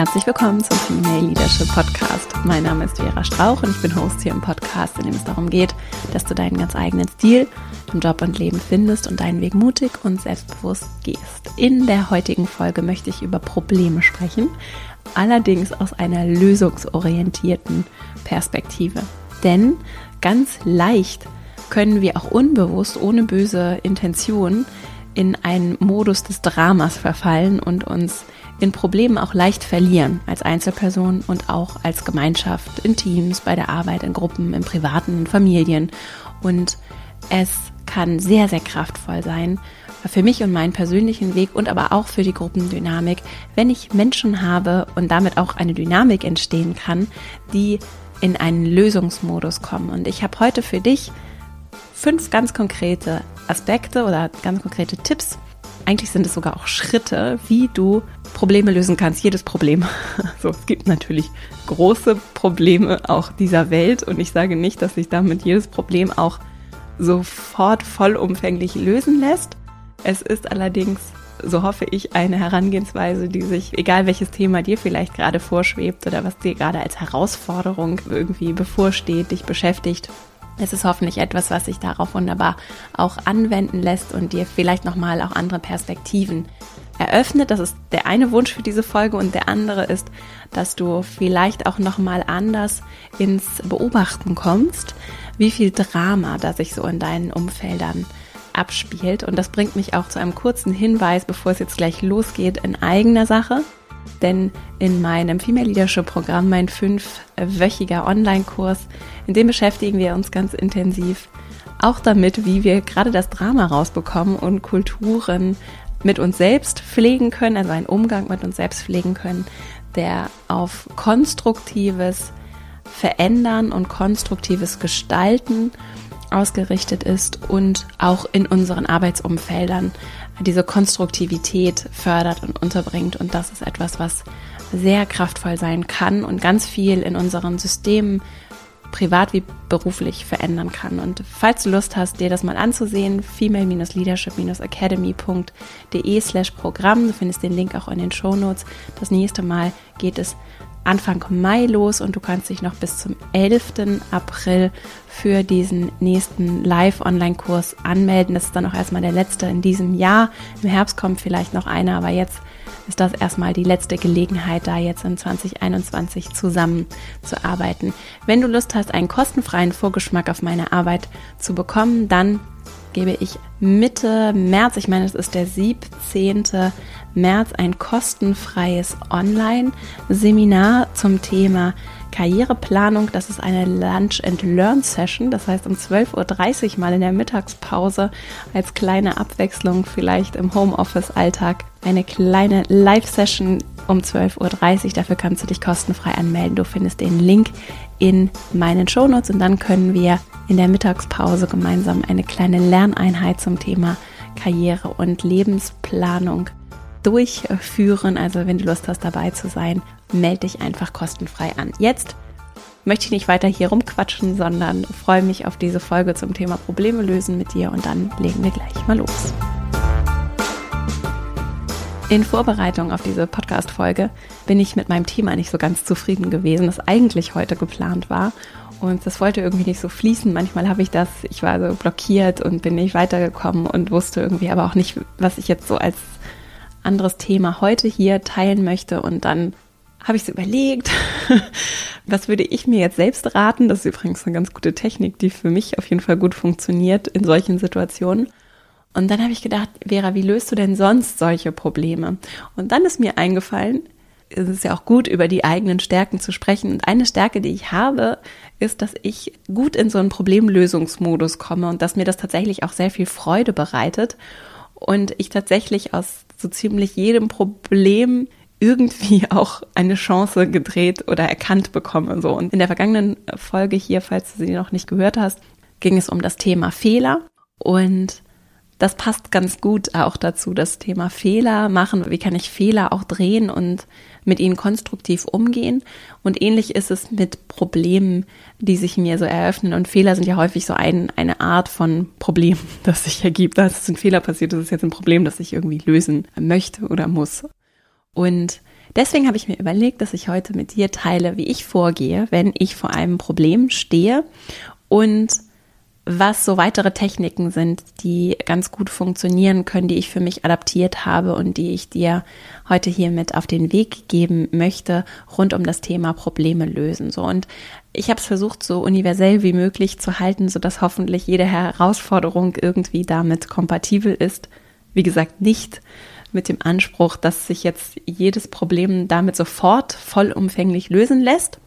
Herzlich willkommen zum Female Leadership Podcast. Mein Name ist Vera Strauch und ich bin Host hier im Podcast, in dem es darum geht, dass du deinen ganz eigenen Stil im Job und Leben findest und deinen Weg mutig und selbstbewusst gehst. In der heutigen Folge möchte ich über Probleme sprechen, allerdings aus einer lösungsorientierten Perspektive. Denn ganz leicht können wir auch unbewusst, ohne böse Intention, in einen Modus des Dramas verfallen und uns in Problemen auch leicht verlieren, als Einzelperson und auch als Gemeinschaft, in Teams, bei der Arbeit, in Gruppen, in privaten in Familien. Und es kann sehr, sehr kraftvoll sein, für mich und meinen persönlichen Weg und aber auch für die Gruppendynamik, wenn ich Menschen habe und damit auch eine Dynamik entstehen kann, die in einen Lösungsmodus kommen. Und ich habe heute für dich fünf ganz konkrete Aspekte oder ganz konkrete Tipps. Eigentlich sind es sogar auch Schritte, wie du Probleme lösen kannst, jedes Problem. So, es gibt natürlich große Probleme auch dieser Welt und ich sage nicht, dass sich damit jedes Problem auch sofort vollumfänglich lösen lässt. Es ist allerdings, so hoffe ich, eine Herangehensweise, die sich, egal welches Thema dir vielleicht gerade vorschwebt oder was dir gerade als Herausforderung irgendwie bevorsteht, dich beschäftigt, es ist hoffentlich etwas, was sich darauf wunderbar auch anwenden lässt und dir vielleicht nochmal auch andere Perspektiven eröffnet. Das ist der eine Wunsch für diese Folge und der andere ist, dass du vielleicht auch nochmal anders ins Beobachten kommst, wie viel Drama da sich so in deinen Umfeldern abspielt. Und das bringt mich auch zu einem kurzen Hinweis, bevor es jetzt gleich losgeht, in eigener Sache. Denn in meinem Female Leadership Programm, mein fünfwöchiger Online-Kurs, in dem beschäftigen wir uns ganz intensiv auch damit, wie wir gerade das Drama rausbekommen und Kulturen mit uns selbst pflegen können, also einen Umgang mit uns selbst pflegen können, der auf konstruktives Verändern und konstruktives Gestalten ausgerichtet ist und auch in unseren Arbeitsumfeldern diese Konstruktivität fördert und unterbringt. Und das ist etwas, was sehr kraftvoll sein kann und ganz viel in unseren Systemen privat wie beruflich verändern kann. Und falls du Lust hast, dir das mal anzusehen, female-leadership-academy.de slash Programm, du findest den Link auch in den Show Notes. Das nächste Mal geht es Anfang Mai los und du kannst dich noch bis zum 11. April für diesen nächsten Live-Online-Kurs anmelden. Das ist dann auch erstmal der letzte in diesem Jahr. Im Herbst kommt vielleicht noch einer, aber jetzt ist das erstmal die letzte Gelegenheit, da jetzt in 2021 zusammenzuarbeiten. Wenn du Lust hast, einen kostenfreien Vorgeschmack auf meine Arbeit zu bekommen, dann gebe ich Mitte März, ich meine, es ist der 17. März, ein kostenfreies Online-Seminar zum Thema Karriereplanung. Das ist eine Lunch and Learn Session. Das heißt um 12.30 Uhr mal in der Mittagspause als kleine Abwechslung vielleicht im Homeoffice-Alltag eine kleine Live-Session um 12.30 Uhr. Dafür kannst du dich kostenfrei anmelden. Du findest den Link in meinen Shownotes und dann können wir in der Mittagspause gemeinsam eine kleine Lerneinheit zum Thema Karriere und Lebensplanung durchführen. Also wenn du Lust hast dabei zu sein, melde dich einfach kostenfrei an. Jetzt möchte ich nicht weiter hier rumquatschen, sondern freue mich auf diese Folge zum Thema Probleme lösen mit dir und dann legen wir gleich mal los. In Vorbereitung auf diese Podcast-Folge bin ich mit meinem Thema nicht so ganz zufrieden gewesen, das eigentlich heute geplant war. Und das wollte irgendwie nicht so fließen. Manchmal habe ich das, ich war so blockiert und bin nicht weitergekommen und wusste irgendwie aber auch nicht, was ich jetzt so als anderes Thema heute hier teilen möchte. Und dann habe ich so überlegt, was würde ich mir jetzt selbst raten? Das ist übrigens eine ganz gute Technik, die für mich auf jeden Fall gut funktioniert in solchen Situationen. Und dann habe ich gedacht, Vera, wie löst du denn sonst solche Probleme? Und dann ist mir eingefallen, es ist ja auch gut, über die eigenen Stärken zu sprechen. Und eine Stärke, die ich habe, ist, dass ich gut in so einen Problemlösungsmodus komme und dass mir das tatsächlich auch sehr viel Freude bereitet. Und ich tatsächlich aus so ziemlich jedem Problem irgendwie auch eine Chance gedreht oder erkannt bekomme. So. Und in der vergangenen Folge hier, falls du sie noch nicht gehört hast, ging es um das Thema Fehler. Und das passt ganz gut auch dazu, das Thema Fehler machen. Wie kann ich Fehler auch drehen und mit ihnen konstruktiv umgehen? Und ähnlich ist es mit Problemen, die sich mir so eröffnen. Und Fehler sind ja häufig so ein, eine Art von Problem, das sich ergibt. Das ist ein Fehler passiert, das ist jetzt ein Problem, das ich irgendwie lösen möchte oder muss. Und Deswegen habe ich mir überlegt, dass ich heute mit dir teile, wie ich vorgehe, wenn ich vor einem Problem stehe und was so weitere Techniken sind, die ganz gut funktionieren können, die ich für mich adaptiert habe und die ich dir heute hier mit auf den Weg geben möchte, rund um das Thema Probleme lösen. So und ich habe es versucht, so universell wie möglich zu halten, so dass hoffentlich jede Herausforderung irgendwie damit kompatibel ist. Wie gesagt, nicht mit dem Anspruch, dass sich jetzt jedes Problem damit sofort vollumfänglich lösen lässt,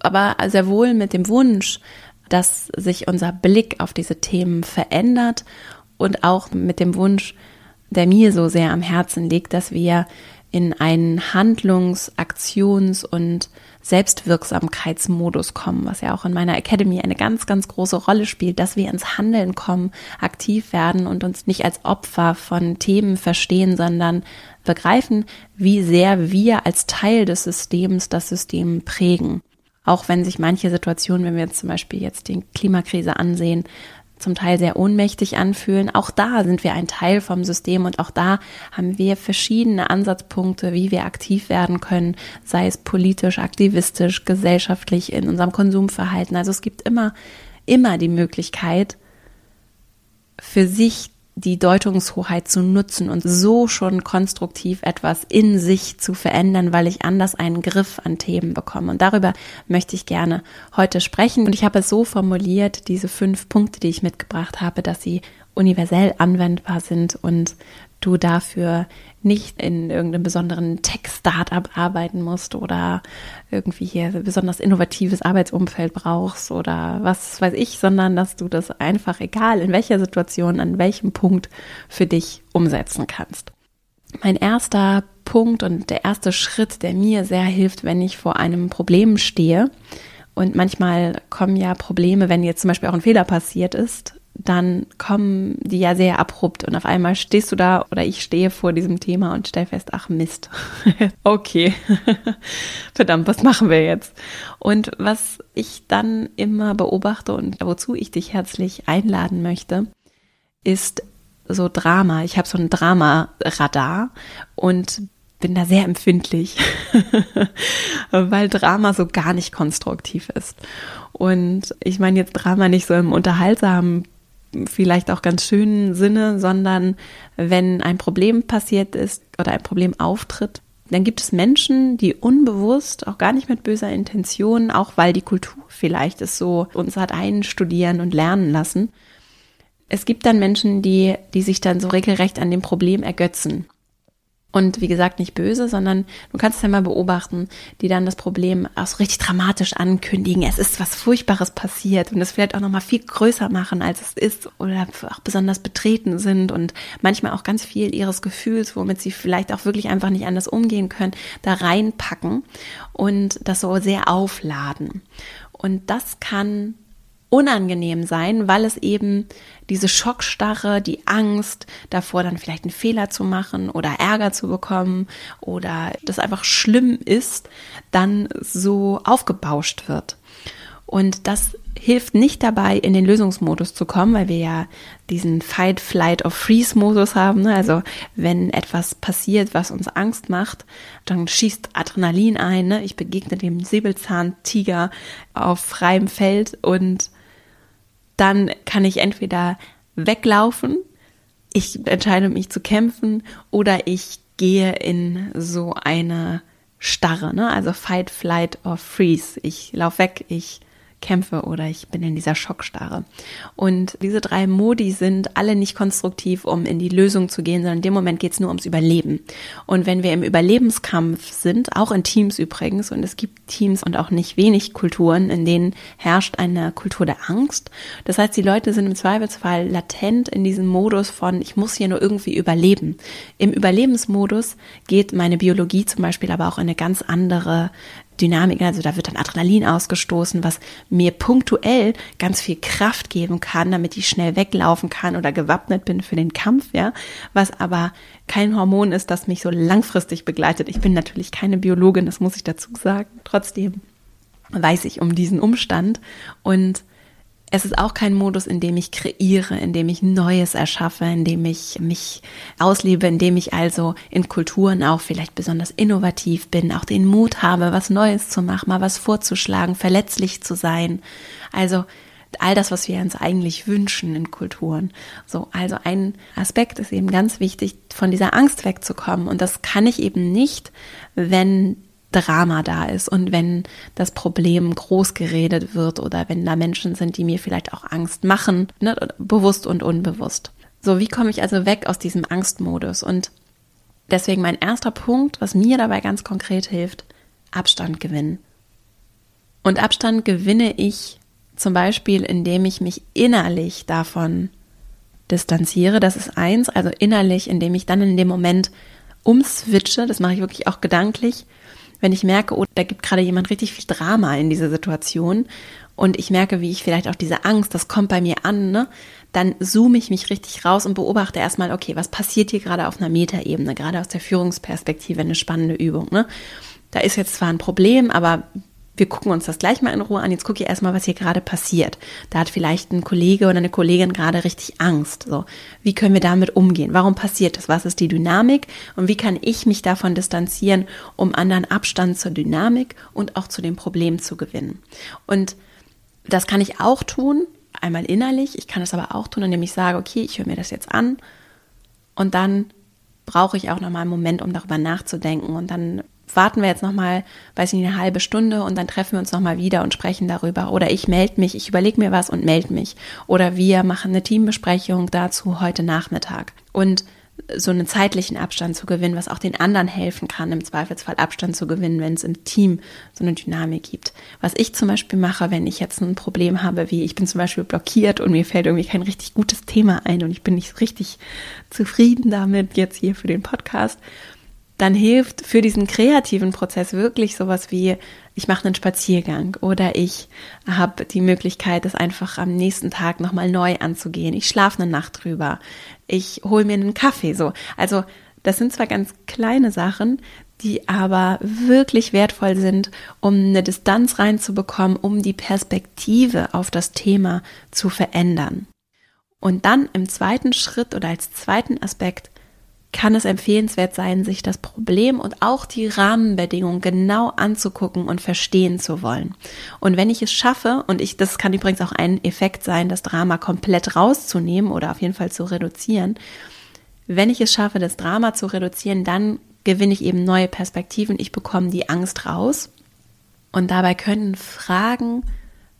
aber sehr wohl mit dem Wunsch, dass sich unser Blick auf diese Themen verändert und auch mit dem Wunsch, der mir so sehr am Herzen liegt, dass wir in einen Handlungs-, Aktions- und Selbstwirksamkeitsmodus kommen, was ja auch in meiner Academy eine ganz, ganz große Rolle spielt, dass wir ins Handeln kommen, aktiv werden und uns nicht als Opfer von Themen verstehen, sondern begreifen, wie sehr wir als Teil des Systems das System prägen. Auch wenn sich manche Situationen, wenn wir zum Beispiel jetzt die Klimakrise ansehen, zum Teil sehr ohnmächtig anfühlen. Auch da sind wir ein Teil vom System und auch da haben wir verschiedene Ansatzpunkte, wie wir aktiv werden können, sei es politisch, aktivistisch, gesellschaftlich in unserem Konsumverhalten. Also es gibt immer, immer die Möglichkeit, für sich die Deutungshoheit zu nutzen und so schon konstruktiv etwas in sich zu verändern, weil ich anders einen Griff an Themen bekomme. Und darüber möchte ich gerne heute sprechen. Und ich habe es so formuliert, diese fünf Punkte, die ich mitgebracht habe, dass sie universell anwendbar sind und du dafür nicht in irgendeinem besonderen Tech-Startup arbeiten musst oder irgendwie hier besonders innovatives Arbeitsumfeld brauchst oder was weiß ich, sondern dass du das einfach egal in welcher Situation, an welchem Punkt für dich umsetzen kannst. Mein erster Punkt und der erste Schritt, der mir sehr hilft, wenn ich vor einem Problem stehe, und manchmal kommen ja Probleme, wenn jetzt zum Beispiel auch ein Fehler passiert ist, dann kommen die ja sehr abrupt und auf einmal stehst du da oder ich stehe vor diesem Thema und stell fest, ach Mist. okay. Verdammt, was machen wir jetzt? Und was ich dann immer beobachte und wozu ich dich herzlich einladen möchte, ist so Drama. Ich habe so ein Drama-Radar und bin da sehr empfindlich, weil Drama so gar nicht konstruktiv ist. Und ich meine jetzt Drama nicht so im unterhaltsamen vielleicht auch ganz schönen Sinne, sondern wenn ein Problem passiert ist oder ein Problem auftritt, dann gibt es Menschen, die unbewusst, auch gar nicht mit böser Intention, auch weil die Kultur vielleicht es so uns hat einstudieren und lernen lassen. Es gibt dann Menschen, die, die sich dann so regelrecht an dem Problem ergötzen und wie gesagt, nicht böse, sondern du kannst es ja mal beobachten, die dann das Problem auch so richtig dramatisch ankündigen. Es ist was Furchtbares passiert und es vielleicht auch nochmal viel größer machen, als es ist oder auch besonders betreten sind und manchmal auch ganz viel ihres Gefühls, womit sie vielleicht auch wirklich einfach nicht anders umgehen können, da reinpacken und das so sehr aufladen. Und das kann unangenehm sein, weil es eben diese Schockstarre, die Angst davor, dann vielleicht einen Fehler zu machen oder Ärger zu bekommen oder das einfach schlimm ist, dann so aufgebauscht wird. Und das hilft nicht dabei, in den Lösungsmodus zu kommen, weil wir ja diesen Fight, Flight or Freeze-Modus haben. Ne? Also wenn etwas passiert, was uns Angst macht, dann schießt Adrenalin ein. Ne? Ich begegne dem Säbelzahntiger auf freiem Feld und dann kann ich entweder weglaufen, ich entscheide mich zu kämpfen oder ich gehe in so eine Starre, ne? Also Fight, Flight or Freeze. Ich laufe weg, ich kämpfe oder ich bin in dieser Schockstarre. Und diese drei Modi sind alle nicht konstruktiv, um in die Lösung zu gehen, sondern in dem Moment geht es nur ums Überleben. Und wenn wir im Überlebenskampf sind, auch in Teams übrigens, und es gibt Teams und auch nicht wenig Kulturen, in denen herrscht eine Kultur der Angst. Das heißt, die Leute sind im Zweifelsfall latent in diesem Modus von, ich muss hier nur irgendwie überleben. Im Überlebensmodus geht meine Biologie zum Beispiel aber auch in eine ganz andere Dynamik, also da wird dann Adrenalin ausgestoßen, was mir punktuell ganz viel Kraft geben kann, damit ich schnell weglaufen kann oder gewappnet bin für den Kampf, ja, was aber kein Hormon ist, das mich so langfristig begleitet. Ich bin natürlich keine Biologin, das muss ich dazu sagen. Trotzdem weiß ich um diesen Umstand und es ist auch kein Modus, in dem ich kreiere, in dem ich Neues erschaffe, in dem ich mich auslebe, in dem ich also in Kulturen auch vielleicht besonders innovativ bin, auch den Mut habe, was Neues zu machen, mal was vorzuschlagen, verletzlich zu sein. Also all das, was wir uns eigentlich wünschen in Kulturen. So, also ein Aspekt ist eben ganz wichtig, von dieser Angst wegzukommen. Und das kann ich eben nicht, wenn Drama da ist und wenn das Problem groß geredet wird oder wenn da Menschen sind, die mir vielleicht auch Angst machen, ne, bewusst und unbewusst. So, wie komme ich also weg aus diesem Angstmodus? Und deswegen mein erster Punkt, was mir dabei ganz konkret hilft, Abstand gewinnen. Und Abstand gewinne ich zum Beispiel, indem ich mich innerlich davon distanziere. Das ist eins, also innerlich, indem ich dann in dem Moment umswitche, das mache ich wirklich auch gedanklich, wenn ich merke, oh, da gibt gerade jemand richtig viel Drama in dieser Situation und ich merke, wie ich vielleicht auch diese Angst, das kommt bei mir an, ne? dann zoome ich mich richtig raus und beobachte erstmal, okay, was passiert hier gerade auf einer Metaebene, gerade aus der Führungsperspektive, eine spannende Übung. Ne? Da ist jetzt zwar ein Problem, aber wir gucken uns das gleich mal in Ruhe an. Jetzt gucke ich erstmal, was hier gerade passiert. Da hat vielleicht ein Kollege oder eine Kollegin gerade richtig Angst. So, wie können wir damit umgehen? Warum passiert das? Was ist die Dynamik? Und wie kann ich mich davon distanzieren, um anderen Abstand zur Dynamik und auch zu dem Problem zu gewinnen? Und das kann ich auch tun, einmal innerlich. Ich kann es aber auch tun, indem ich sage, okay, ich höre mir das jetzt an und dann brauche ich auch noch mal einen Moment, um darüber nachzudenken und dann warten wir jetzt noch mal, weiß ich nicht, eine halbe Stunde und dann treffen wir uns noch mal wieder und sprechen darüber. Oder ich melde mich, ich überlege mir was und melde mich. Oder wir machen eine Teambesprechung dazu heute Nachmittag. Und so einen zeitlichen Abstand zu gewinnen, was auch den anderen helfen kann, im Zweifelsfall Abstand zu gewinnen, wenn es im Team so eine Dynamik gibt. Was ich zum Beispiel mache, wenn ich jetzt ein Problem habe, wie ich bin zum Beispiel blockiert und mir fällt irgendwie kein richtig gutes Thema ein und ich bin nicht richtig zufrieden damit jetzt hier für den Podcast, dann hilft für diesen kreativen Prozess wirklich sowas wie, ich mache einen Spaziergang oder ich habe die Möglichkeit, das einfach am nächsten Tag nochmal neu anzugehen. Ich schlafe eine Nacht drüber. Ich hole mir einen Kaffee so. Also das sind zwar ganz kleine Sachen, die aber wirklich wertvoll sind, um eine Distanz reinzubekommen, um die Perspektive auf das Thema zu verändern. Und dann im zweiten Schritt oder als zweiten Aspekt kann es empfehlenswert sein, sich das Problem und auch die Rahmenbedingungen genau anzugucken und verstehen zu wollen. Und wenn ich es schaffe, und ich, das kann übrigens auch ein Effekt sein, das Drama komplett rauszunehmen oder auf jeden Fall zu reduzieren, wenn ich es schaffe, das Drama zu reduzieren, dann gewinne ich eben neue Perspektiven, ich bekomme die Angst raus. Und dabei können Fragen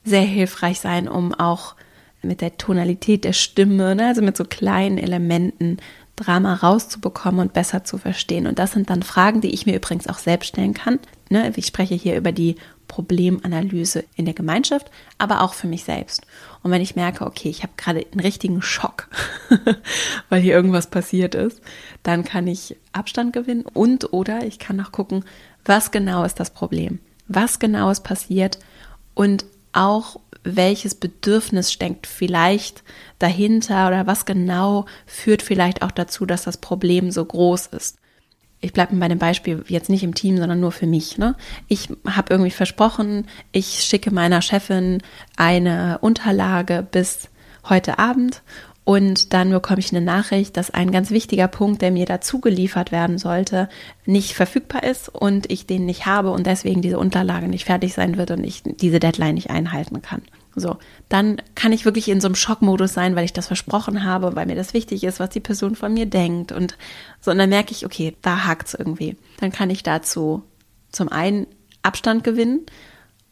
sehr hilfreich sein, um auch mit der Tonalität der Stimme, ne, also mit so kleinen Elementen Drama rauszubekommen und besser zu verstehen. Und das sind dann Fragen, die ich mir übrigens auch selbst stellen kann. Ne? Ich spreche hier über die Problemanalyse in der Gemeinschaft, aber auch für mich selbst. Und wenn ich merke, okay, ich habe gerade einen richtigen Schock, weil hier irgendwas passiert ist, dann kann ich Abstand gewinnen und oder ich kann auch gucken, was genau ist das Problem? Was genau ist passiert? Und auch welches Bedürfnis steckt vielleicht dahinter oder was genau führt vielleicht auch dazu, dass das Problem so groß ist. Ich bleibe bei dem Beispiel jetzt nicht im Team, sondern nur für mich. Ne? Ich habe irgendwie versprochen, ich schicke meiner Chefin eine Unterlage bis heute Abend und dann bekomme ich eine Nachricht, dass ein ganz wichtiger Punkt, der mir dazu geliefert werden sollte, nicht verfügbar ist und ich den nicht habe und deswegen diese Unterlage nicht fertig sein wird und ich diese Deadline nicht einhalten kann. So, dann kann ich wirklich in so einem Schockmodus sein, weil ich das versprochen habe, weil mir das wichtig ist, was die Person von mir denkt und so. Und dann merke ich, okay, da hakt's irgendwie. Dann kann ich dazu zum einen Abstand gewinnen,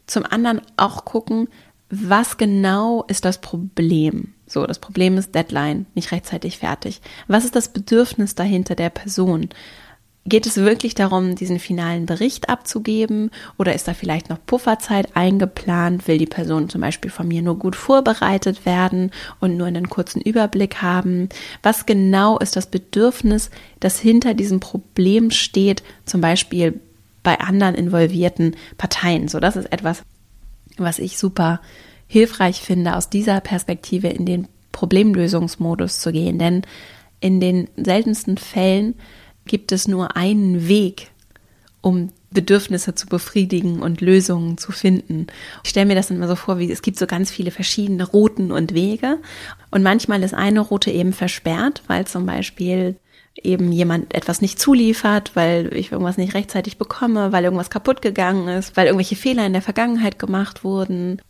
zum anderen auch gucken, was genau ist das Problem? So, das Problem ist Deadline, nicht rechtzeitig fertig. Was ist das Bedürfnis dahinter der Person? Geht es wirklich darum, diesen finalen Bericht abzugeben oder ist da vielleicht noch Pufferzeit eingeplant? Will die Person zum Beispiel von mir nur gut vorbereitet werden und nur einen kurzen Überblick haben? Was genau ist das Bedürfnis, das hinter diesem Problem steht, zum Beispiel bei anderen involvierten Parteien? So, das ist etwas, was ich super hilfreich finde, aus dieser Perspektive in den Problemlösungsmodus zu gehen. Denn in den seltensten Fällen gibt es nur einen Weg, um Bedürfnisse zu befriedigen und Lösungen zu finden. Ich stelle mir das immer so vor, wie es gibt so ganz viele verschiedene Routen und Wege und manchmal ist eine Route eben versperrt, weil zum Beispiel eben jemand etwas nicht zuliefert, weil ich irgendwas nicht rechtzeitig bekomme, weil irgendwas kaputt gegangen ist, weil irgendwelche Fehler in der Vergangenheit gemacht wurden.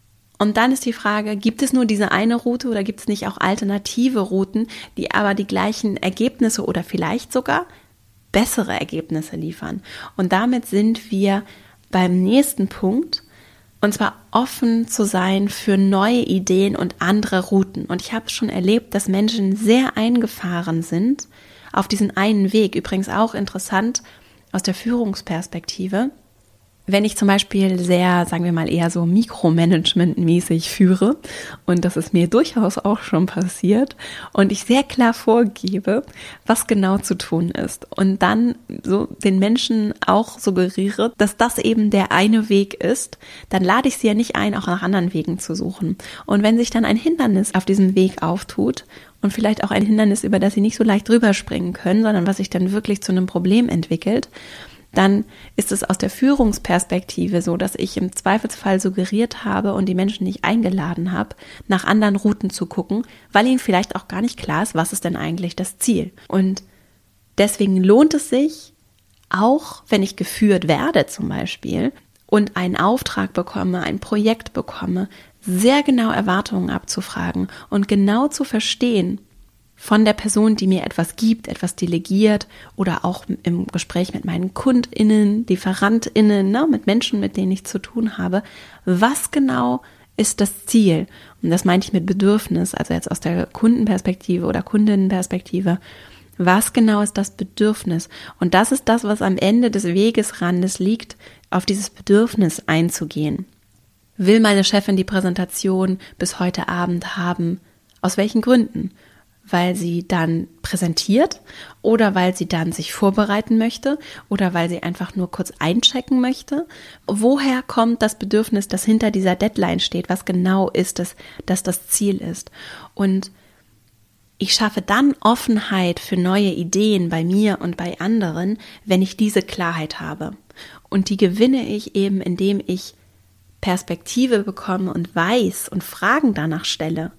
Und dann ist die Frage, gibt es nur diese eine Route oder gibt es nicht auch alternative Routen, die aber die gleichen Ergebnisse oder vielleicht sogar bessere Ergebnisse liefern? Und damit sind wir beim nächsten Punkt, und zwar offen zu sein für neue Ideen und andere Routen. Und ich habe schon erlebt, dass Menschen sehr eingefahren sind auf diesen einen Weg. Übrigens auch interessant aus der Führungsperspektive. Wenn ich zum Beispiel sehr, sagen wir mal, eher so Mikromanagement-mäßig führe, und das ist mir durchaus auch schon passiert, und ich sehr klar vorgebe, was genau zu tun ist, und dann so den Menschen auch suggeriere, dass das eben der eine Weg ist, dann lade ich sie ja nicht ein, auch nach anderen Wegen zu suchen. Und wenn sich dann ein Hindernis auf diesem Weg auftut und vielleicht auch ein Hindernis, über das sie nicht so leicht rüberspringen können, sondern was sich dann wirklich zu einem Problem entwickelt, dann ist es aus der Führungsperspektive so, dass ich im Zweifelsfall suggeriert habe und die Menschen nicht eingeladen habe, nach anderen Routen zu gucken, weil ihnen vielleicht auch gar nicht klar ist, was ist denn eigentlich das Ziel. Und deswegen lohnt es sich, auch wenn ich geführt werde zum Beispiel und einen Auftrag bekomme, ein Projekt bekomme, sehr genau Erwartungen abzufragen und genau zu verstehen von der Person, die mir etwas gibt, etwas delegiert oder auch im Gespräch mit meinen KundInnen, LieferantInnen, ne, mit Menschen, mit denen ich zu tun habe, was genau ist das Ziel? Und das meine ich mit Bedürfnis, also jetzt aus der Kundenperspektive oder Kundinnenperspektive. Was genau ist das Bedürfnis? Und das ist das, was am Ende des Wegesrandes liegt, auf dieses Bedürfnis einzugehen. Will meine Chefin die Präsentation bis heute Abend haben? Aus welchen Gründen? Weil sie dann präsentiert oder weil sie dann sich vorbereiten möchte oder weil sie einfach nur kurz einchecken möchte? Woher kommt das Bedürfnis, das hinter dieser Deadline steht? Was genau ist es, dass das Ziel ist? Und ich schaffe dann Offenheit für neue Ideen bei mir und bei anderen, wenn ich diese Klarheit habe. Und die gewinne ich eben, indem ich Perspektive bekomme und weiß und Fragen danach stelle,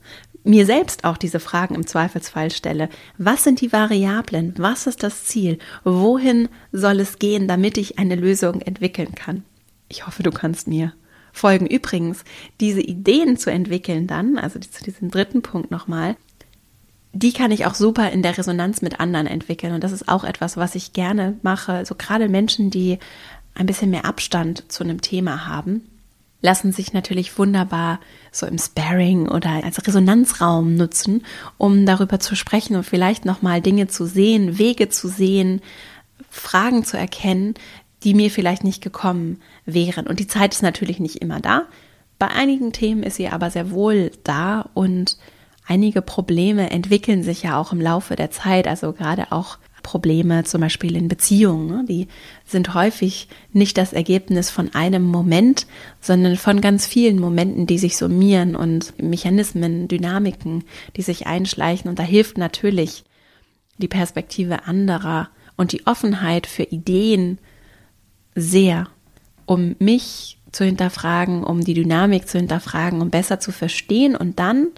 mir selbst auch diese Fragen im Zweifelsfall stelle. Was sind die Variablen? Was ist das Ziel? Wohin soll es gehen, damit ich eine Lösung entwickeln kann? Ich hoffe, du kannst mir folgen. Übrigens, diese Ideen zu entwickeln dann, also zu diesem dritten Punkt nochmal, die kann ich auch super in der Resonanz mit anderen entwickeln. Und das ist auch etwas, was ich gerne mache. So also gerade Menschen, die ein bisschen mehr Abstand zu einem Thema haben, lassen sich natürlich wunderbar so im Sparring oder als Resonanzraum nutzen, um darüber zu sprechen und vielleicht nochmal Dinge zu sehen, Wege zu sehen, Fragen zu erkennen, die mir vielleicht nicht gekommen wären. Und die Zeit ist natürlich nicht immer da. Bei einigen Themen ist sie aber sehr wohl da und einige Probleme entwickeln sich ja auch im Laufe der Zeit, also gerade auch Probleme zum Beispiel in Beziehungen. Ne? Die sind häufig nicht das Ergebnis von einem Moment, sondern von ganz vielen Momenten, die sich summieren und Mechanismen, Dynamiken, die sich einschleichen. Und da hilft natürlich die Perspektive anderer und die Offenheit für Ideen sehr, um mich zu hinterfragen, um die Dynamik zu hinterfragen, um besser zu verstehen und dann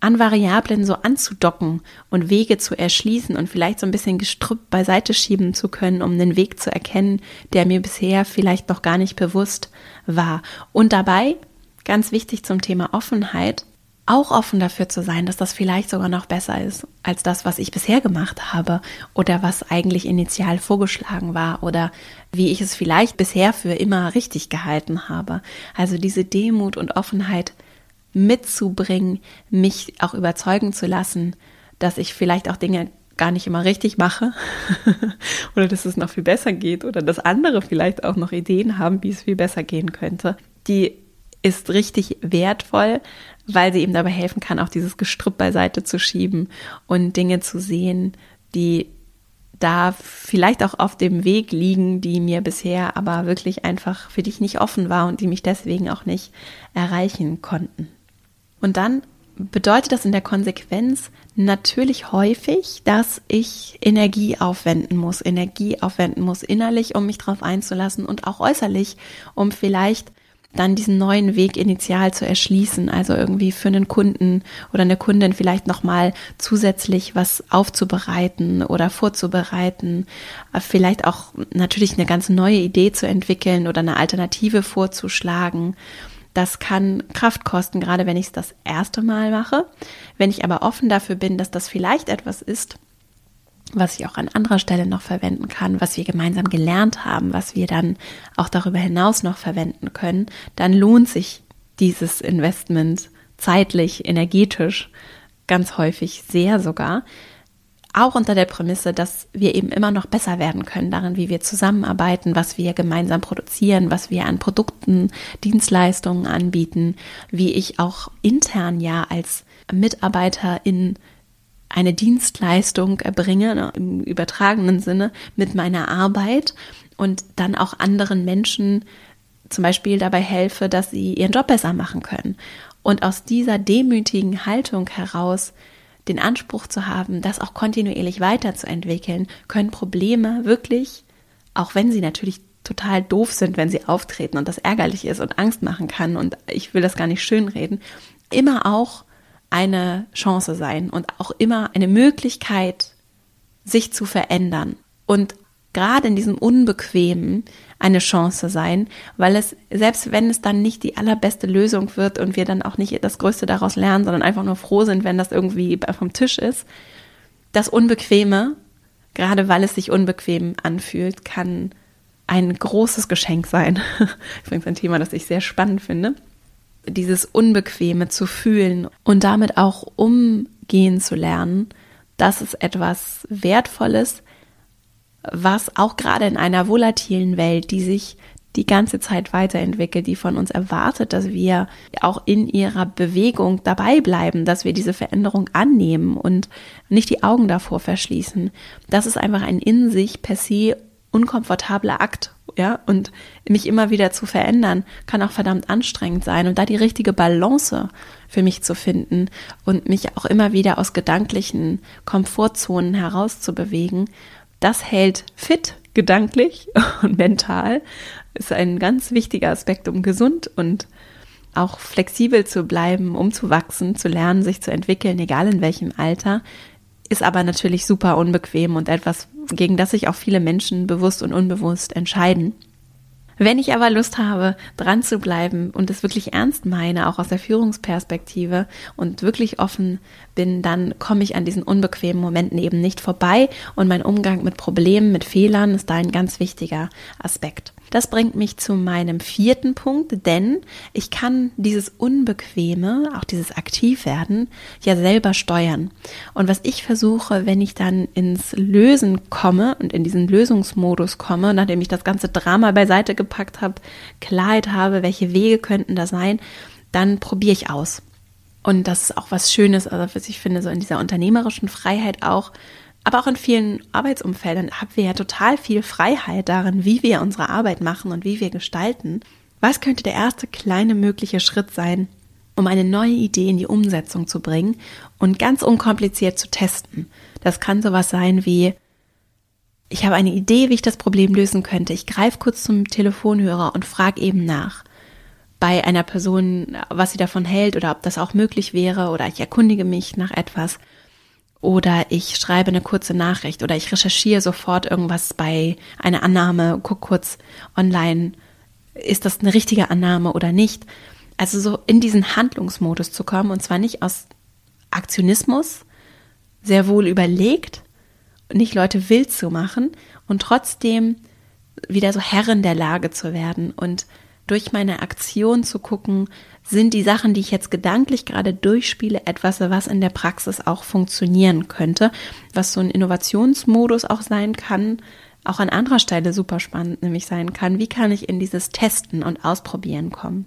an Variablen so anzudocken und Wege zu erschließen und vielleicht so ein bisschen Gestrüpp beiseite schieben zu können, um einen Weg zu erkennen, der mir bisher vielleicht noch gar nicht bewusst war. Und dabei, ganz wichtig zum Thema Offenheit, auch offen dafür zu sein, dass das vielleicht sogar noch besser ist als das, was ich bisher gemacht habe oder was eigentlich initial vorgeschlagen war oder wie ich es vielleicht bisher für immer richtig gehalten habe. Also diese Demut und Offenheit mitzubringen, mich auch überzeugen zu lassen, dass ich vielleicht auch Dinge gar nicht immer richtig mache oder dass es noch viel besser geht oder dass andere vielleicht auch noch Ideen haben, wie es viel besser gehen könnte, die ist richtig wertvoll, weil sie eben dabei helfen kann, auch dieses Gestrüpp beiseite zu schieben und Dinge zu sehen, die da vielleicht auch auf dem Weg liegen, die mir bisher aber wirklich einfach für dich nicht offen war und die mich deswegen auch nicht erreichen konnten. Und dann bedeutet das in der Konsequenz natürlich häufig, dass ich Energie aufwenden muss, Energie aufwenden muss innerlich, um mich darauf einzulassen und auch äußerlich, um vielleicht dann diesen neuen Weg initial zu erschließen, also irgendwie für einen Kunden oder eine Kundin vielleicht nochmal zusätzlich was aufzubereiten oder vorzubereiten, vielleicht auch natürlich eine ganz neue Idee zu entwickeln oder eine Alternative vorzuschlagen. Das kann Kraft kosten, gerade wenn ich es das erste Mal mache. Wenn ich aber offen dafür bin, dass das vielleicht etwas ist, was ich auch an anderer Stelle noch verwenden kann, was wir gemeinsam gelernt haben, was wir dann auch darüber hinaus noch verwenden können, dann lohnt sich dieses Investment zeitlich, energetisch ganz häufig sehr sogar. Auch unter der Prämisse, dass wir eben immer noch besser werden können darin, wie wir zusammenarbeiten, was wir gemeinsam produzieren, was wir an Produkten, Dienstleistungen anbieten, wie ich auch intern ja als Mitarbeiter in eine Dienstleistung erbringe, ne, im übertragenen Sinne, mit meiner Arbeit und dann auch anderen Menschen zum Beispiel dabei helfe, dass sie ihren Job besser machen können. Und aus dieser demütigen Haltung heraus den Anspruch zu haben, das auch kontinuierlich weiterzuentwickeln, können Probleme wirklich, auch wenn sie natürlich total doof sind, wenn sie auftreten und das ärgerlich ist und Angst machen kann und ich will das gar nicht schönreden, immer auch eine Chance sein und auch immer eine Möglichkeit, sich zu verändern. Und gerade in diesem Unbequemen eine Chance sein, weil es, selbst wenn es dann nicht die allerbeste Lösung wird und wir dann auch nicht das Größte daraus lernen, sondern einfach nur froh sind, wenn das irgendwie vom Tisch ist, das Unbequeme, gerade weil es sich unbequem anfühlt, kann ein großes Geschenk sein. Übrigens ein Thema, das ich sehr spannend finde dieses Unbequeme zu fühlen und damit auch umgehen zu lernen, das ist etwas Wertvolles, was auch gerade in einer volatilen Welt, die sich die ganze Zeit weiterentwickelt, die von uns erwartet, dass wir auch in ihrer Bewegung dabei bleiben, dass wir diese Veränderung annehmen und nicht die Augen davor verschließen. Das ist einfach ein in sich per se unkomfortabler Akt ja, und mich immer wieder zu verändern, kann auch verdammt anstrengend sein. Und da die richtige Balance für mich zu finden und mich auch immer wieder aus gedanklichen Komfortzonen herauszubewegen, das hält fit gedanklich und mental, ist ein ganz wichtiger Aspekt, um gesund und auch flexibel zu bleiben, um zu wachsen, zu lernen, sich zu entwickeln, egal in welchem Alter, ist aber natürlich super unbequem und etwas, gegen das sich auch viele Menschen bewusst und unbewusst entscheiden. Wenn ich aber Lust habe, dran zu bleiben und es wirklich ernst meine, auch aus der Führungsperspektive und wirklich offen bin, dann komme ich an diesen unbequemen Momenten eben nicht vorbei und mein Umgang mit Problemen, mit Fehlern ist da ein ganz wichtiger Aspekt. Das bringt mich zu meinem vierten Punkt, denn ich kann dieses Unbequeme, auch dieses Aktivwerden, ja selber steuern. Und was ich versuche, wenn ich dann ins Lösen komme und in diesen Lösungsmodus komme, nachdem ich das ganze Drama beiseite gepackt habe, Klarheit habe, welche Wege könnten da sein, dann probiere ich aus. Und das ist auch was Schönes, also was ich finde, so in dieser unternehmerischen Freiheit auch, aber auch in vielen Arbeitsumfeldern haben wir ja total viel Freiheit darin, wie wir unsere Arbeit machen und wie wir gestalten. Was könnte der erste kleine mögliche Schritt sein, um eine neue Idee in die Umsetzung zu bringen und ganz unkompliziert zu testen? Das kann sowas sein wie, ich habe eine Idee, wie ich das Problem lösen könnte. Ich greife kurz zum Telefonhörer und frage eben nach bei einer Person, was sie davon hält oder ob das auch möglich wäre oder ich erkundige mich nach etwas oder ich schreibe eine kurze Nachricht oder ich recherchiere sofort irgendwas bei einer Annahme, guck kurz online, ist das eine richtige Annahme oder nicht. Also so in diesen Handlungsmodus zu kommen und zwar nicht aus Aktionismus, sehr wohl überlegt, nicht Leute wild zu machen und trotzdem wieder so Herrin der Lage zu werden und durch meine Aktion zu gucken, sind die Sachen, die ich jetzt gedanklich gerade durchspiele, etwas, was in der Praxis auch funktionieren könnte, was so ein Innovationsmodus auch sein kann, auch an anderer Stelle super spannend nämlich sein kann. Wie kann ich in dieses Testen und Ausprobieren kommen?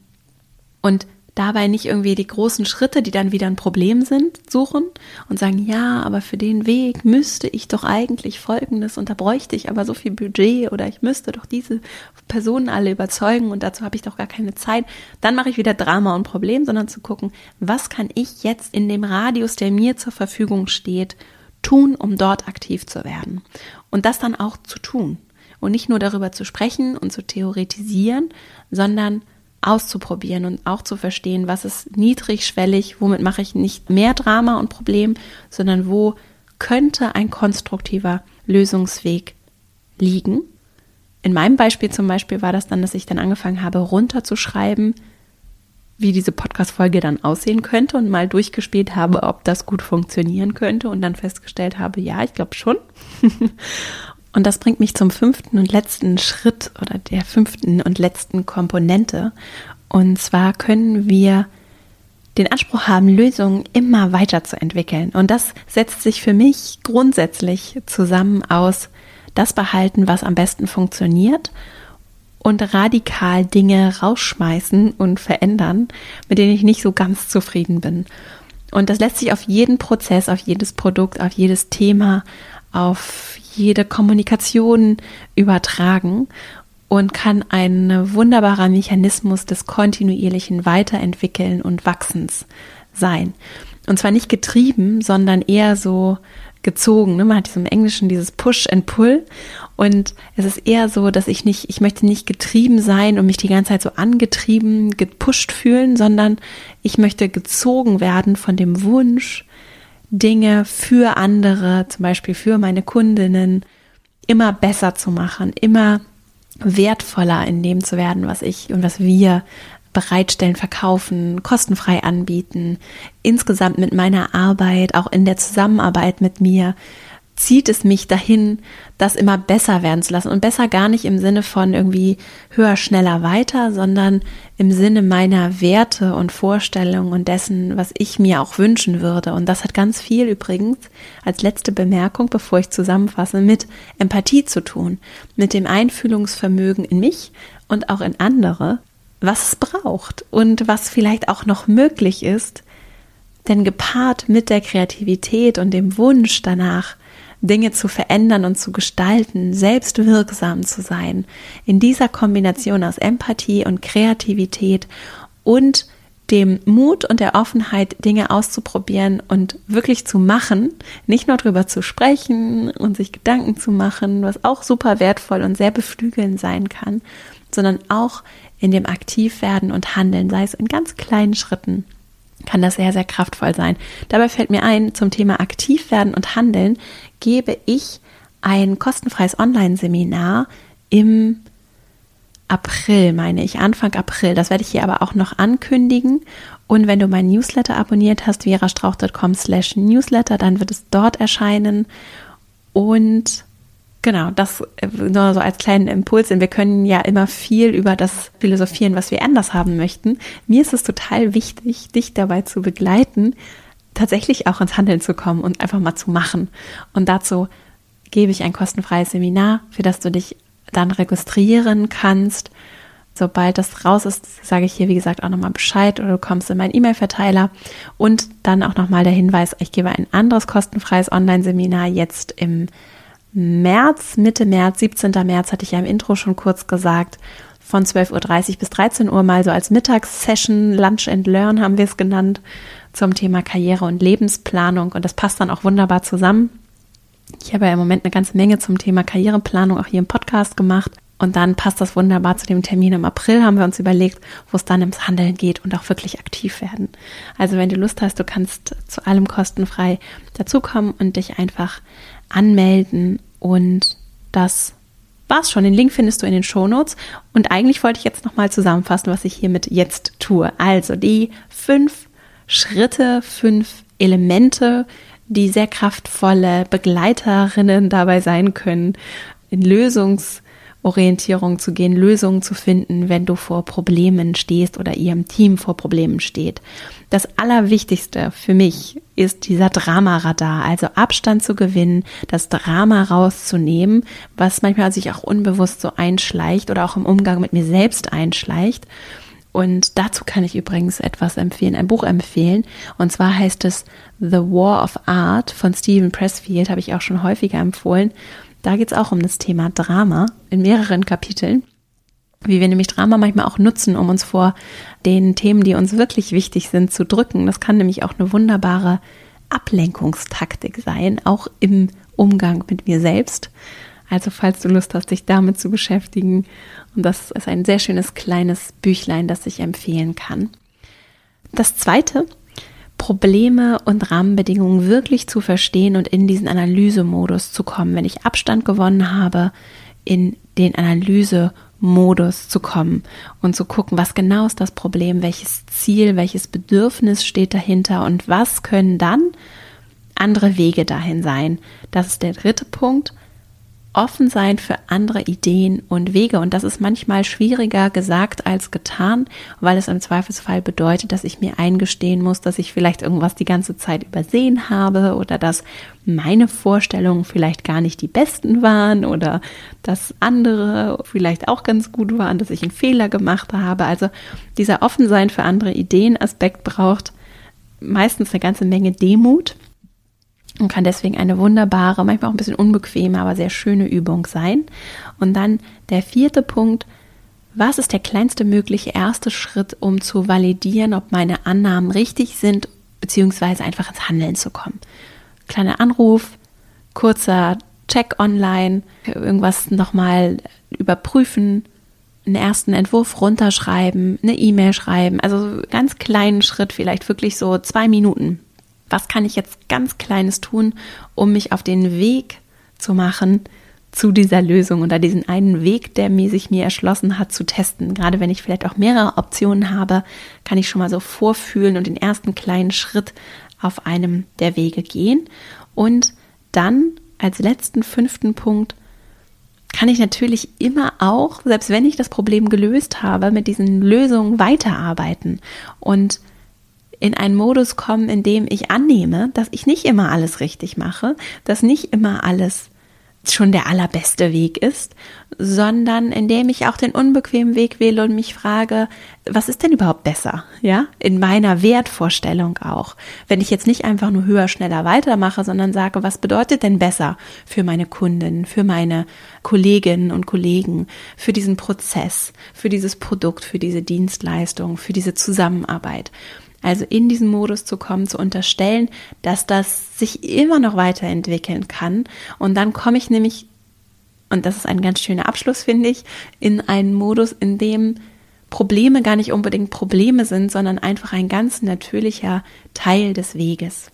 Und dabei nicht irgendwie die großen Schritte, die dann wieder ein Problem sind, suchen und sagen, ja, aber für den Weg müsste ich doch eigentlich Folgendes und da bräuchte ich aber so viel Budget oder ich müsste doch diese Personen alle überzeugen und dazu habe ich doch gar keine Zeit. Dann mache ich wieder Drama und Problem, sondern zu gucken, was kann ich jetzt in dem Radius, der mir zur Verfügung steht, tun, um dort aktiv zu werden. Und das dann auch zu tun. Und nicht nur darüber zu sprechen und zu theoretisieren, sondern auszuprobieren und auch zu verstehen, was ist niedrigschwellig, womit mache ich nicht mehr Drama und Problem, sondern wo könnte ein konstruktiver Lösungsweg liegen. In meinem Beispiel zum Beispiel war das dann, dass ich dann angefangen habe, runterzuschreiben, wie diese Podcast-Folge dann aussehen könnte und mal durchgespielt habe, ob das gut funktionieren könnte und dann festgestellt habe, ja, ich glaube schon. Und das bringt mich zum fünften und letzten Schritt oder der fünften und letzten Komponente. Und zwar können wir den Anspruch haben, Lösungen immer weiterzuentwickeln. Und das setzt sich für mich grundsätzlich zusammen aus das behalten, was am besten funktioniert und radikal Dinge rausschmeißen und verändern, mit denen ich nicht so ganz zufrieden bin. Und das lässt sich auf jeden Prozess, auf jedes Produkt, auf jedes Thema, auf jede Kommunikation übertragen und kann ein wunderbarer Mechanismus des kontinuierlichen Weiterentwickeln und Wachsens sein. Und zwar nicht getrieben, sondern eher so gezogen. Ne? Man hat im Englischen dieses Push and Pull. Und es ist eher so, dass ich nicht, ich möchte nicht getrieben sein und mich die ganze Zeit so angetrieben, gepusht fühlen, sondern ich möchte gezogen werden von dem Wunsch, Dinge für andere, zum Beispiel für meine Kundinnen, immer besser zu machen, immer wertvoller in dem zu werden, was ich und was wir bereitstellen, verkaufen, kostenfrei anbieten, insgesamt mit meiner Arbeit, auch in der Zusammenarbeit mit mir zieht es mich dahin, das immer besser werden zu lassen. Und besser gar nicht im Sinne von irgendwie höher, schneller, weiter, sondern im Sinne meiner Werte und Vorstellungen und dessen, was ich mir auch wünschen würde. Und das hat ganz viel übrigens als letzte Bemerkung, bevor ich zusammenfasse, mit Empathie zu tun, mit dem Einfühlungsvermögen in mich und auch in andere, was es braucht und was vielleicht auch noch möglich ist. Denn gepaart mit der Kreativität und dem Wunsch danach, Dinge zu verändern und zu gestalten, selbst wirksam zu sein. In dieser Kombination aus Empathie und Kreativität und dem Mut und der Offenheit, Dinge auszuprobieren und wirklich zu machen, nicht nur darüber zu sprechen und sich Gedanken zu machen, was auch super wertvoll und sehr beflügelnd sein kann, sondern auch in dem Aktivwerden und Handeln, sei es in ganz kleinen Schritten kann das sehr, sehr kraftvoll sein. Dabei fällt mir ein, zum Thema aktiv werden und handeln gebe ich ein kostenfreies Online-Seminar im April, meine ich, Anfang April. Das werde ich hier aber auch noch ankündigen. Und wenn du meinen Newsletter abonniert hast, verastrauch.com slash Newsletter, dann wird es dort erscheinen. Und Genau, das äh, nur so als kleinen Impuls, denn wir können ja immer viel über das philosophieren, was wir anders haben möchten. Mir ist es total wichtig, dich dabei zu begleiten, tatsächlich auch ins Handeln zu kommen und einfach mal zu machen. Und dazu gebe ich ein kostenfreies Seminar, für das du dich dann registrieren kannst. Sobald das raus ist, sage ich hier, wie gesagt, auch nochmal Bescheid oder du kommst in meinen E-Mail-Verteiler. Und dann auch nochmal der Hinweis, ich gebe ein anderes kostenfreies Online-Seminar jetzt im März, Mitte März, 17. März hatte ich ja im Intro schon kurz gesagt, von 12.30 Uhr bis 13 Uhr mal so als Mittagssession, Lunch and Learn haben wir es genannt, zum Thema Karriere und Lebensplanung. Und das passt dann auch wunderbar zusammen. Ich habe ja im Moment eine ganze Menge zum Thema Karriereplanung auch hier im Podcast gemacht. Und dann passt das wunderbar zu dem Termin im April, haben wir uns überlegt, wo es dann ins Handeln geht und auch wirklich aktiv werden. Also wenn du Lust hast, du kannst zu allem kostenfrei dazukommen und dich einfach anmelden und das war's schon. Den Link findest du in den Shownotes. Und eigentlich wollte ich jetzt nochmal zusammenfassen, was ich hiermit jetzt tue. Also die fünf Schritte, fünf Elemente, die sehr kraftvolle Begleiterinnen dabei sein können, in Lösungs- Orientierung zu gehen, Lösungen zu finden, wenn du vor Problemen stehst oder ihrem Team vor Problemen steht. Das Allerwichtigste für mich ist dieser Dramaradar, also Abstand zu gewinnen, das Drama rauszunehmen, was manchmal sich auch unbewusst so einschleicht oder auch im Umgang mit mir selbst einschleicht Und dazu kann ich übrigens etwas empfehlen, ein Buch empfehlen. Und zwar heißt es The War of Art von Stephen Pressfield, habe ich auch schon häufiger empfohlen. Da geht es auch um das Thema Drama in mehreren Kapiteln. Wie wir nämlich Drama manchmal auch nutzen, um uns vor den Themen, die uns wirklich wichtig sind, zu drücken. Das kann nämlich auch eine wunderbare Ablenkungstaktik sein, auch im Umgang mit mir selbst. Also falls du Lust hast, dich damit zu beschäftigen. Und das ist ein sehr schönes kleines Büchlein, das ich empfehlen kann. Das zweite, Probleme und Rahmenbedingungen wirklich zu verstehen und in diesen Analysemodus zu kommen. Wenn ich Abstand gewonnen habe, in den Analysemodus zu kommen und zu gucken, was genau ist das Problem, welches Ziel, welches Bedürfnis steht dahinter und was können dann andere Wege dahin sein. Das ist der dritte Punkt offen sein für andere Ideen und Wege. Und das ist manchmal schwieriger gesagt als getan, weil es im Zweifelsfall bedeutet, dass ich mir eingestehen muss, dass ich vielleicht irgendwas die ganze Zeit übersehen habe oder dass meine Vorstellungen vielleicht gar nicht die besten waren oder dass andere vielleicht auch ganz gut waren, dass ich einen Fehler gemacht habe. Also dieser Offensein für andere Ideen Aspekt braucht meistens eine ganze Menge Demut und kann deswegen eine wunderbare, manchmal auch ein bisschen unbequeme, aber sehr schöne Übung sein. Und dann der vierte Punkt, was ist der kleinste mögliche erste Schritt, um zu validieren, ob meine Annahmen richtig sind, beziehungsweise einfach ins Handeln zu kommen? Kleiner Anruf, kurzer Check online, irgendwas nochmal überprüfen, einen ersten Entwurf runterschreiben, eine E-Mail schreiben, also ganz kleinen Schritt, vielleicht wirklich so zwei Minuten was kann ich jetzt ganz Kleines tun, um mich auf den Weg zu machen zu dieser Lösung oder diesen einen Weg, der mir sich mir erschlossen hat, zu testen. Gerade wenn ich vielleicht auch mehrere Optionen habe, kann ich schon mal so vorfühlen und den ersten kleinen Schritt auf einem der Wege gehen. Und dann als letzten fünften Punkt kann ich natürlich immer auch, selbst wenn ich das Problem gelöst habe, mit diesen Lösungen weiterarbeiten und in einen Modus kommen, in dem ich annehme, dass ich nicht immer alles richtig mache, dass nicht immer alles schon der allerbeste Weg ist, sondern indem ich auch den unbequemen Weg wähle und mich frage, was ist denn überhaupt besser? Ja, in meiner Wertvorstellung auch. Wenn ich jetzt nicht einfach nur höher, schneller weitermache, sondern sage, was bedeutet denn besser für meine Kunden, für meine Kolleginnen und Kollegen, für diesen Prozess, für dieses Produkt, für diese Dienstleistung, für diese Zusammenarbeit? Also in diesen Modus zu kommen, zu unterstellen, dass das sich immer noch weiterentwickeln kann. Und dann komme ich nämlich, und das ist ein ganz schöner Abschluss, finde ich, in einen Modus, in dem Probleme gar nicht unbedingt Probleme sind, sondern einfach ein ganz natürlicher Teil des Weges.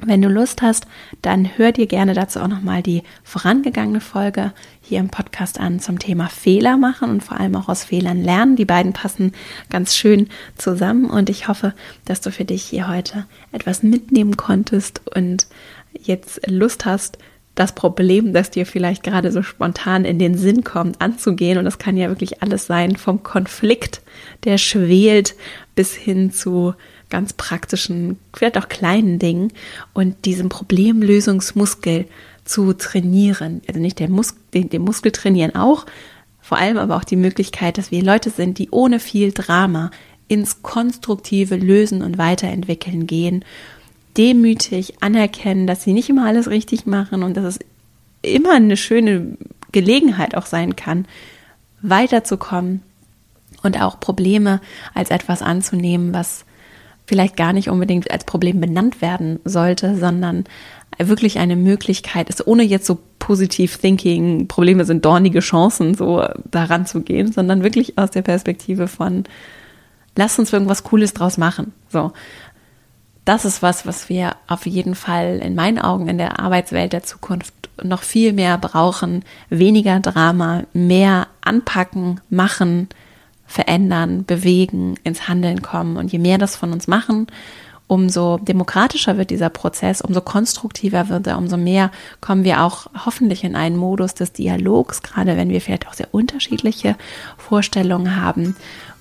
Wenn du Lust hast, dann hör dir gerne dazu auch nochmal die vorangegangene Folge hier im Podcast an zum Thema Fehler machen und vor allem auch aus Fehlern lernen. Die beiden passen ganz schön zusammen und ich hoffe, dass du für dich hier heute etwas mitnehmen konntest und jetzt Lust hast, das Problem, das dir vielleicht gerade so spontan in den Sinn kommt, anzugehen. Und das kann ja wirklich alles sein, vom Konflikt, der schwelt, bis hin zu ganz praktischen, vielleicht auch kleinen Dingen und diesem Problemlösungsmuskel zu trainieren. Also nicht der Mus den, den Muskel trainieren auch, vor allem aber auch die Möglichkeit, dass wir Leute sind, die ohne viel Drama ins konstruktive Lösen und Weiterentwickeln gehen, demütig anerkennen, dass sie nicht immer alles richtig machen und dass es immer eine schöne Gelegenheit auch sein kann, weiterzukommen und auch Probleme als etwas anzunehmen, was vielleicht gar nicht unbedingt als Problem benannt werden sollte, sondern wirklich eine Möglichkeit ist, ohne jetzt so positiv thinking, Probleme sind dornige Chancen, so daran zu gehen, sondern wirklich aus der Perspektive von, lass uns irgendwas Cooles draus machen. So. Das ist was, was wir auf jeden Fall in meinen Augen in der Arbeitswelt der Zukunft noch viel mehr brauchen. Weniger Drama, mehr anpacken, machen, verändern, bewegen, ins Handeln kommen. Und je mehr das von uns machen, umso demokratischer wird dieser Prozess, umso konstruktiver wird er, umso mehr kommen wir auch hoffentlich in einen Modus des Dialogs, gerade wenn wir vielleicht auch sehr unterschiedliche Vorstellungen haben.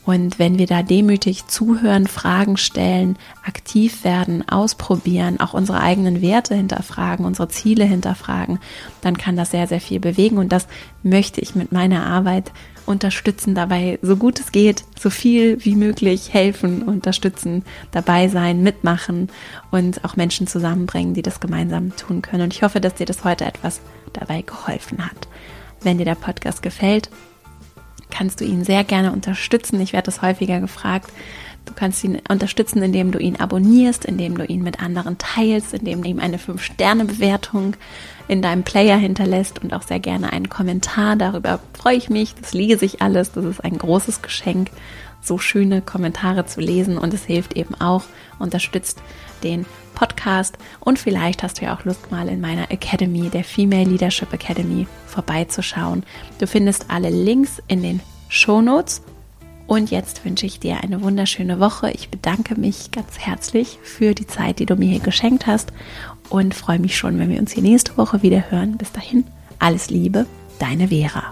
Und wenn wir da demütig zuhören, Fragen stellen, aktiv werden, ausprobieren, auch unsere eigenen Werte hinterfragen, unsere Ziele hinterfragen, dann kann das sehr, sehr viel bewegen. Und das möchte ich mit meiner Arbeit unterstützen dabei, so gut es geht, so viel wie möglich helfen, unterstützen, dabei sein, mitmachen und auch Menschen zusammenbringen, die das gemeinsam tun können. Und ich hoffe, dass dir das heute etwas dabei geholfen hat. Wenn dir der Podcast gefällt, kannst du ihn sehr gerne unterstützen. Ich werde das häufiger gefragt. Du kannst ihn unterstützen, indem du ihn abonnierst, indem du ihn mit anderen teilst, indem du ihm eine 5-Sterne-Bewertung in deinem Player hinterlässt und auch sehr gerne einen Kommentar. Darüber freue ich mich. Das lese ich alles. Das ist ein großes Geschenk, so schöne Kommentare zu lesen und es hilft eben auch, unterstützt den Podcast und vielleicht hast du ja auch Lust mal in meiner Academy, der Female Leadership Academy, vorbeizuschauen. Du findest alle Links in den Show Notes und jetzt wünsche ich dir eine wunderschöne Woche. Ich bedanke mich ganz herzlich für die Zeit, die du mir hier geschenkt hast und freue mich schon, wenn wir uns hier nächste Woche wieder hören. Bis dahin, alles Liebe, deine Vera.